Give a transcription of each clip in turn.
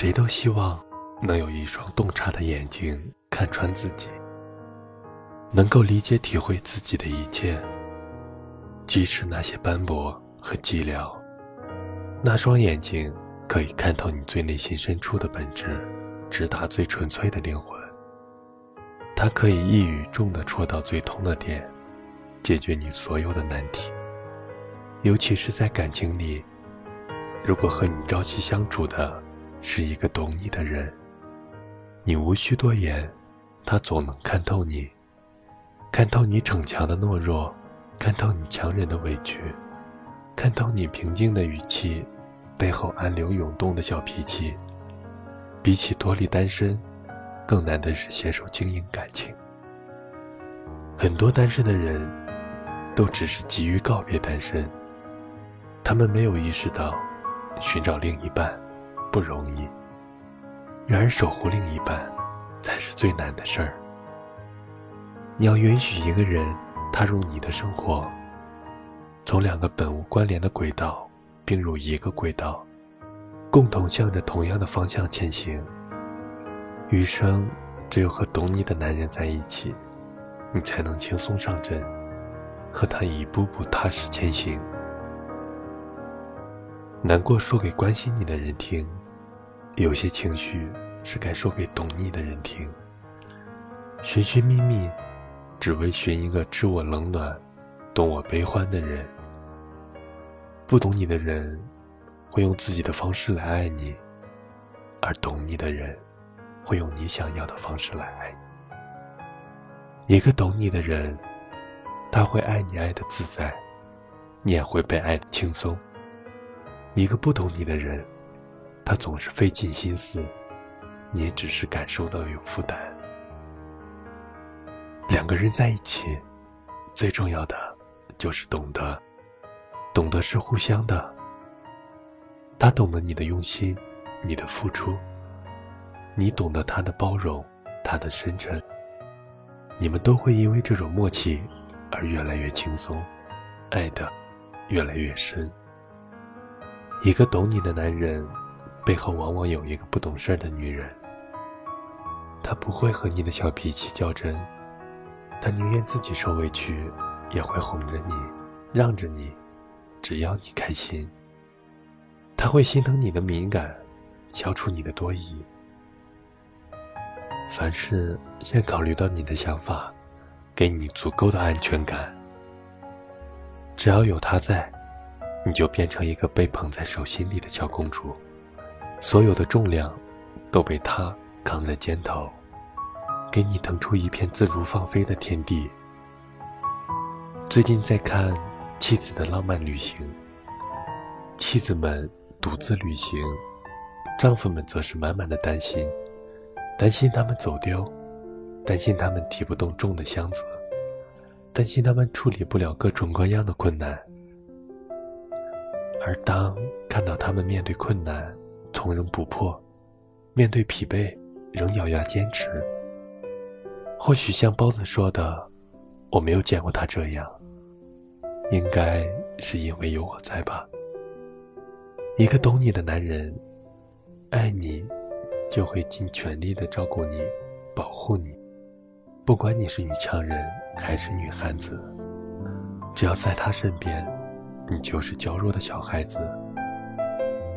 谁都希望能有一双洞察的眼睛看穿自己，能够理解体会自己的一切，即使那些斑驳和寂寥。那双眼睛可以看透你最内心深处的本质，直达最纯粹的灵魂。它可以一语中的戳到最痛的点，解决你所有的难题。尤其是在感情里，如果和你朝夕相处的是一个懂你的人，你无需多言，他总能看透你，看透你逞强的懦弱，看透你强忍的委屈，看透你平静的语气背后暗流涌动的小脾气。比起脱离单身，更难的是携手经营感情。很多单身的人，都只是急于告别单身。他们没有意识到，寻找另一半不容易。然而，守护另一半才是最难的事儿。你要允许一个人踏入你的生活，从两个本无关联的轨道并入一个轨道，共同向着同样的方向前行。余生，只有和懂你的男人在一起，你才能轻松上阵，和他一步步踏实前行。难过说给关心你的人听，有些情绪是该说给懂你的人听。寻寻觅觅，只为寻一个知我冷暖、懂我悲欢的人。不懂你的人，会用自己的方式来爱你；而懂你的人，会用你想要的方式来爱你。一个懂你的人，他会爱你爱的自在，你也会被爱的轻松。一个不懂你的人，他总是费尽心思，你也只是感受到有负担。两个人在一起，最重要的就是懂得，懂得是互相的。他懂得你的用心，你的付出，你懂得他的包容，他的深沉。你们都会因为这种默契而越来越轻松，爱的越来越深。一个懂你的男人，背后往往有一个不懂事儿的女人。他不会和你的小脾气较真，他宁愿自己受委屈，也会哄着你，让着你，只要你开心。他会心疼你的敏感，消除你的多疑。凡事先考虑到你的想法，给你足够的安全感。只要有他在。你就变成一个被捧在手心里的小公主，所有的重量都被他扛在肩头，给你腾出一片自如放飞的天地。最近在看《妻子的浪漫旅行》，妻子们独自旅行，丈夫们则是满满的担心，担心他们走丢，担心他们提不动重的箱子，担心他们处理不了各种各样的困难。而当看到他们面对困难从容不迫，面对疲惫仍咬牙坚持，或许像包子说的，我没有见过他这样，应该是因为有我在吧。一个懂你的男人，爱你，就会尽全力的照顾你，保护你，不管你是女强人还是女汉子，只要在他身边。你就是娇弱的小孩子，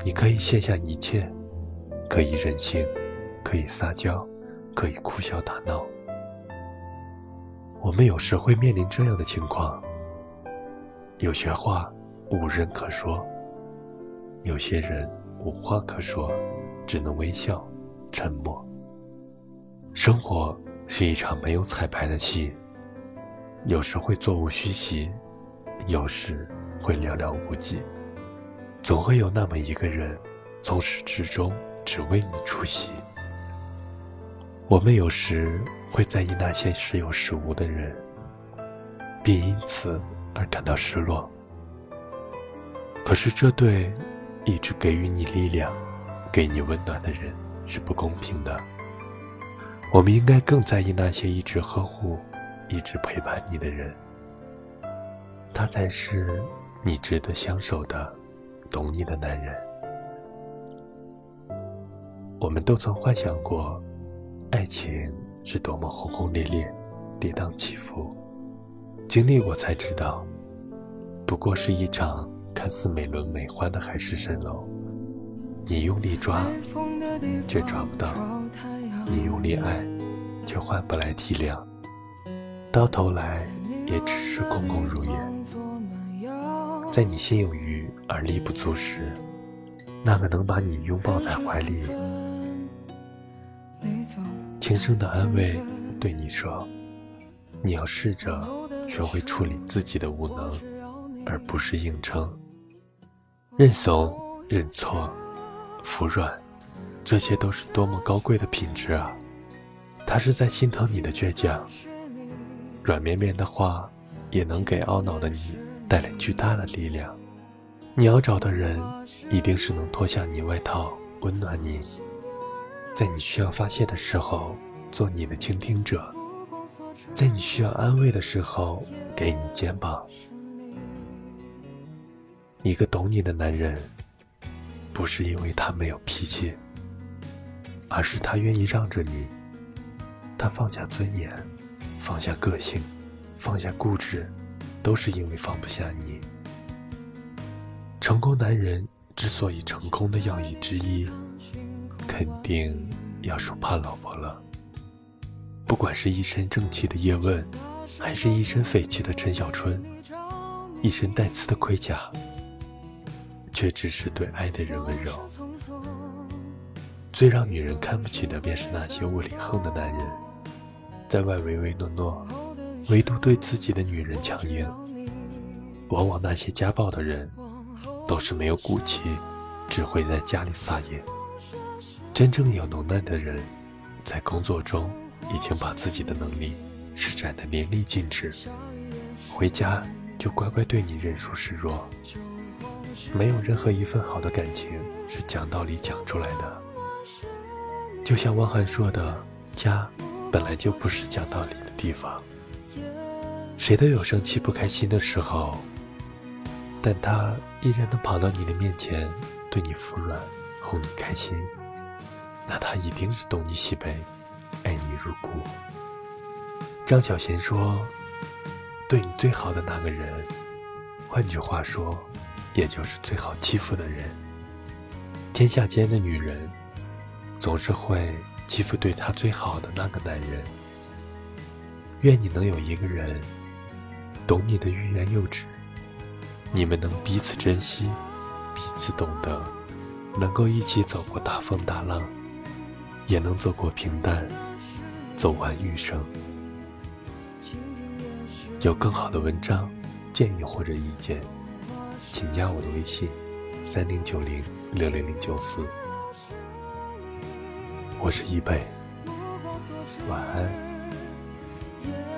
你可以卸下一切，可以任性，可以撒娇，可以哭笑打闹。我们有时会面临这样的情况：有些话无人可说，有些人无话可说，只能微笑、沉默。生活是一场没有彩排的戏，有时会座无虚席，有时。会寥寥无几，总会有那么一个人，从始至终只为你出席。我们有时会在意那些时有时无的人，并因此而感到失落。可是这对一直给予你力量、给你温暖的人是不公平的。我们应该更在意那些一直呵护、一直陪伴你的人，他才是。你值得相守的、懂你的男人。我们都曾幻想过，爱情是多么轰轰烈烈、跌宕起伏，经历过才知道，不过是一场看似美轮美奂的海市蜃楼。你用力抓，却抓不到；你用力爱，却换不来体谅。到头来，也只是空空如也。在你心有余而力不足时，那个能把你拥抱在怀里。轻声的安慰，对你说：“你要试着学会处理自己的无能，而不是硬撑。认怂、认错、服软，这些都是多么高贵的品质啊！他是在心疼你的倔强。软绵绵的话，也能给懊恼的你带来巨大的力量。你要找的人，一定是能脱下你外套，温暖你。”在你需要发泄的时候，做你的倾听者；在你需要安慰的时候，给你肩膀。一个懂你的男人，不是因为他没有脾气，而是他愿意让着你。他放下尊严，放下个性，放下固执，都是因为放不下你。成功男人之所以成功的要义之一。肯定要说怕老婆了。不管是一身正气的叶问，还是一身匪气的陈小春，一身带刺的盔甲，却只是对爱的人温柔。最让女人看不起的，便是那些窝里横的男人，在外唯唯诺诺，唯独对自己的女人强硬。往往那些家暴的人，都是没有骨气，只会在家里撒野。真正有能耐的人，在工作中已经把自己的能力施展得淋漓尽致，回家就乖乖对你认输示弱。没有任何一份好的感情是讲道理讲出来的。就像汪涵说的：“家本来就不是讲道理的地方。谁都有生气不开心的时候，但他依然能跑到你的面前，对你服软，哄你开心。”那他一定是懂你喜悲，爱你如故。张小娴说：“对你最好的那个人，换句话说，也就是最好欺负的人。天下间的女人，总是会欺负对她最好的那个男人。愿你能有一个人，懂你的欲言又止，你们能彼此珍惜，彼此懂得，能够一起走过大风大浪。”也能走过平淡，走完余生。有更好的文章、建议或者意见，请加我的微信：三零九零六零零九四。我是一贝，晚安。所